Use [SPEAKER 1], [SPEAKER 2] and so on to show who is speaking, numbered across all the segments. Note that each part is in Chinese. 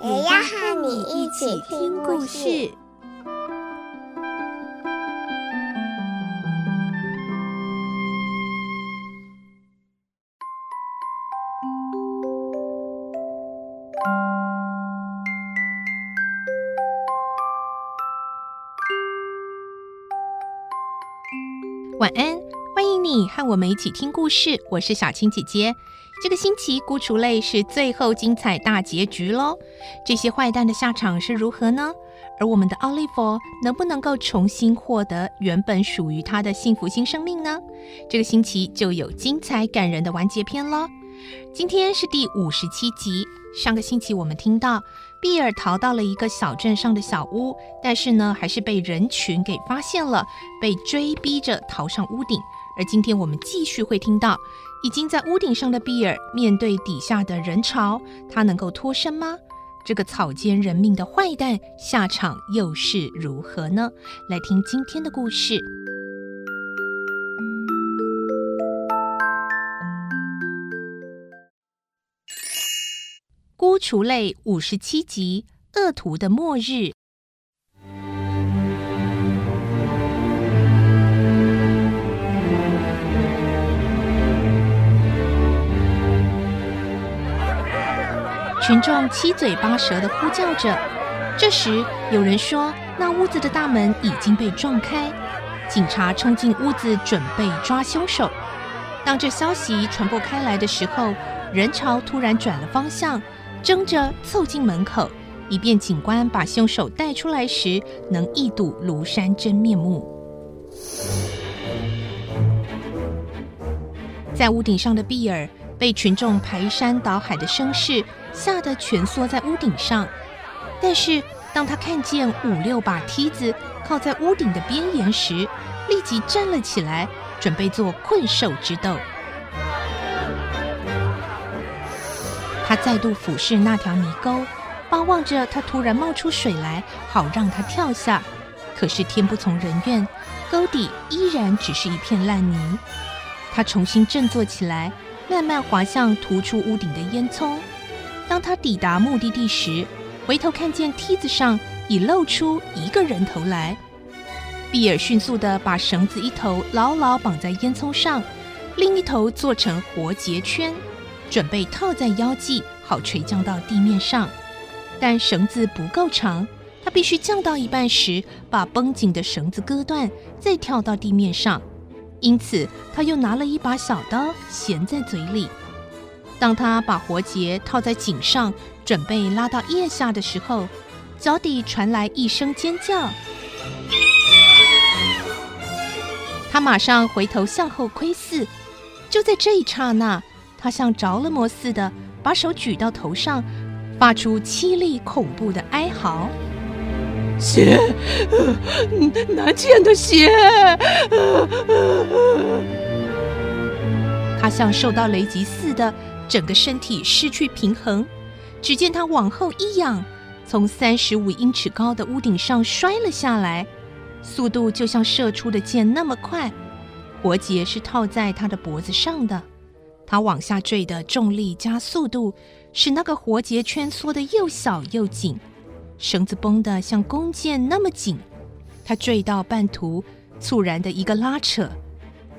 [SPEAKER 1] 也要和你一起听故事。
[SPEAKER 2] 晚安，欢迎你和我们一起听故事。我是小青姐姐。这个星期，孤雏泪是最后精彩大结局喽。这些坏蛋的下场是如何呢？而我们的奥利弗能不能够重新获得原本属于他的幸福新生命呢？这个星期就有精彩感人的完结篇喽。今天是第五十七集。上个星期我们听到，比尔逃到了一个小镇上的小屋，但是呢，还是被人群给发现了，被追逼着逃上屋顶。而今天我们继续会听到，已经在屋顶上的比尔面对底下的人潮，他能够脱身吗？这个草菅人命的坏蛋下场又是如何呢？来听今天的故事。孤雏泪五十七集：恶徒的末日。群众七嘴八舌地呼叫着。这时，有人说，那屋子的大门已经被撞开，警察冲进屋子，准备抓凶手。当这消息传播开来的时候，人潮突然转了方向。争着凑近门口，以便警官把凶手带出来时能一睹庐山真面目。在屋顶上的比尔被群众排山倒海的声势吓得蜷缩在屋顶上，但是当他看见五六把梯子靠在屋顶的边沿时，立即站了起来，准备做困兽之斗。他再度俯视那条泥沟，巴望着它突然冒出水来，好让他跳下。可是天不从人愿，沟底依然只是一片烂泥。他重新振作起来，慢慢滑向突出屋顶的烟囱。当他抵达目的地时，回头看见梯子上已露出一个人头来。比尔迅速地把绳子一头牢牢绑在烟囱上，另一头做成活结圈。准备套在腰际，好垂降到地面上，但绳子不够长，他必须降到一半时，把绷紧的绳子割断，再跳到地面上。因此，他又拿了一把小刀，衔在嘴里。当他把活结套在颈上，准备拉到腋下的时候，脚底传来一声尖叫。他马上回头向后窥视，就在这一刹那。他像着了魔似的，把手举到头上，发出凄厉恐怖的哀嚎：“
[SPEAKER 3] 血，难见的血！”
[SPEAKER 2] 像受到雷击似的，整个身体失去平衡。只见他往后一仰，从三十五英尺高的屋顶上摔了下来，速度就像射出的箭那么快。活结是套在他的脖子上的。他往下坠的重力加速度，使那个活结圈缩得又小又紧，绳子绷得像弓箭那么紧。他坠到半途，猝然的一个拉扯，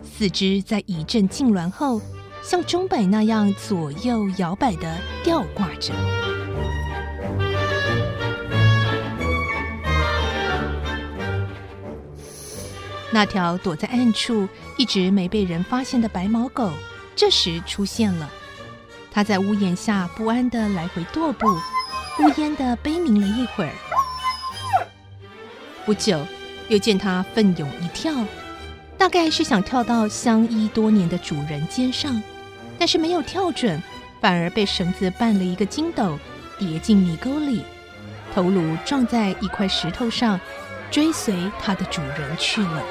[SPEAKER 2] 四肢在一阵痉挛后，像钟摆那样左右摇摆的吊挂着。那条躲在暗处一直没被人发现的白毛狗。这时出现了，它在屋檐下不安地来回踱步，呜咽地悲鸣了一会儿。不久，又见他奋勇一跳，大概是想跳到相依多年的主人肩上，但是没有跳准，反而被绳子绊了一个筋斗，跌进泥沟里。头颅撞在一块石头上，追随它的主人去了。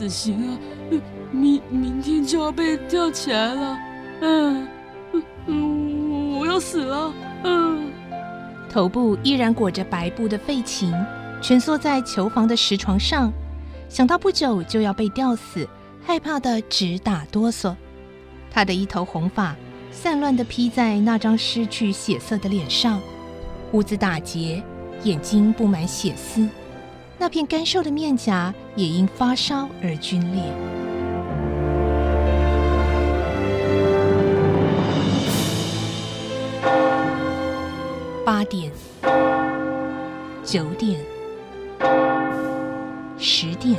[SPEAKER 3] 死刑啊！明明天就要被吊起来了。嗯嗯，我要死了。嗯，
[SPEAKER 2] 头部依然裹着白布的费琴，蜷缩在囚房的石床上，想到不久就要被吊死，害怕的直打哆嗦。他的一头红发散乱地披在那张失去血色的脸上，胡子打结，眼睛布满血丝。那片干瘦的面颊也因发烧而皲裂。八点、九点、十点。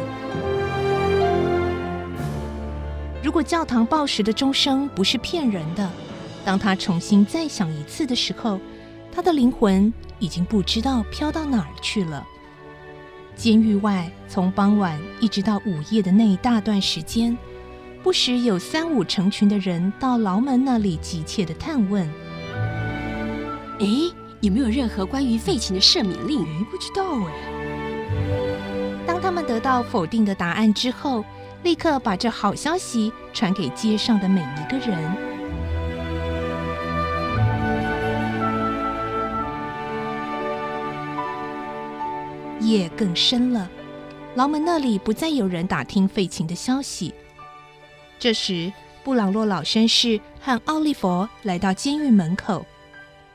[SPEAKER 2] 如果教堂报时的钟声不是骗人的，当他重新再响一次的时候，他的灵魂已经不知道飘到哪儿去了。监狱外，从傍晚一直到午夜的那一大段时间，不时有三五成群的人到牢门那里急切的探问：“
[SPEAKER 4] 哎，有没有任何关于废寝的赦免令？”“
[SPEAKER 3] 不知道哎。”
[SPEAKER 2] 当他们得到否定的答案之后，立刻把这好消息传给街上的每一个人。夜更深了，牢门那里不再有人打听废琴的消息。这时，布朗洛老绅士和奥利弗来到监狱门口，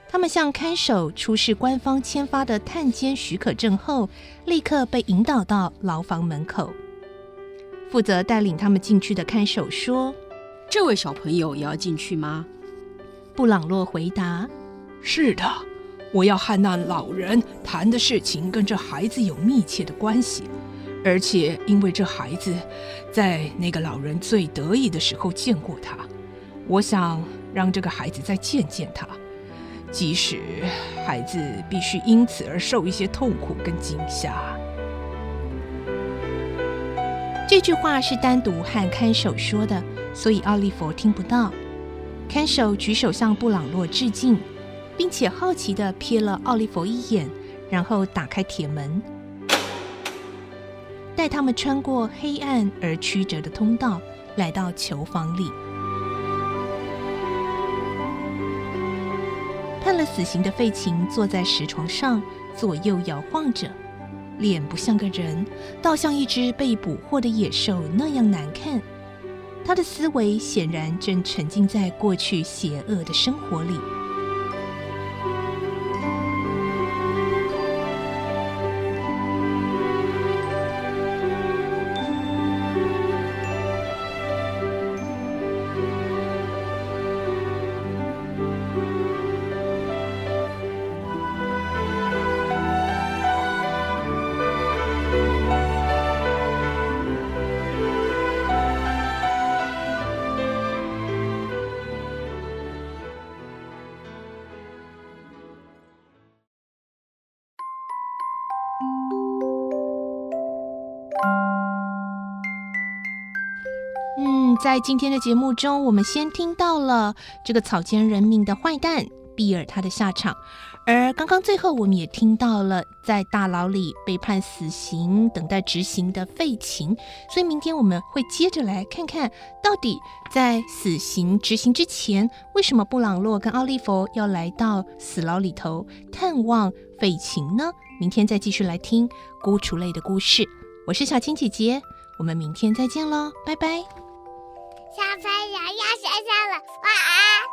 [SPEAKER 2] 他们向看守出示官方签发的探监许可证后，立刻被引导到牢房门口。负责带领他们进去的看守说：“
[SPEAKER 4] 这位小朋友也要进去吗？”
[SPEAKER 2] 布朗洛回答：“
[SPEAKER 5] 是的。”我要和那老人谈的事情跟这孩子有密切的关系，而且因为这孩子在那个老人最得意的时候见过他，我想让这个孩子再见见他，即使孩子必须因此而受一些痛苦跟惊吓。
[SPEAKER 2] 这句话是单独和看守说的，所以奥利弗听不到。看守举手向布朗洛致敬。并且好奇的瞥了奥利弗一眼，然后打开铁门，带他们穿过黑暗而曲折的通道，来到囚房里。判了死刑的费琴坐在石床上，左右摇晃着，脸不像个人，倒像一只被捕获的野兽那样难看。他的思维显然正沉浸在过去邪恶的生活里。在今天的节目中，我们先听到了这个草菅人命的坏蛋比尔他的下场，而刚刚最后我们也听到了在大牢里被判死刑、等待执行的费琴。所以明天我们会接着来看看到底在死刑执行之前，为什么布朗洛跟奥利弗要来到死牢里头探望费琴呢？明天再继续来听孤雏类的故事。我是小青姐姐，我们明天再见喽，拜拜。
[SPEAKER 1] 小朋友要睡觉了，晚安。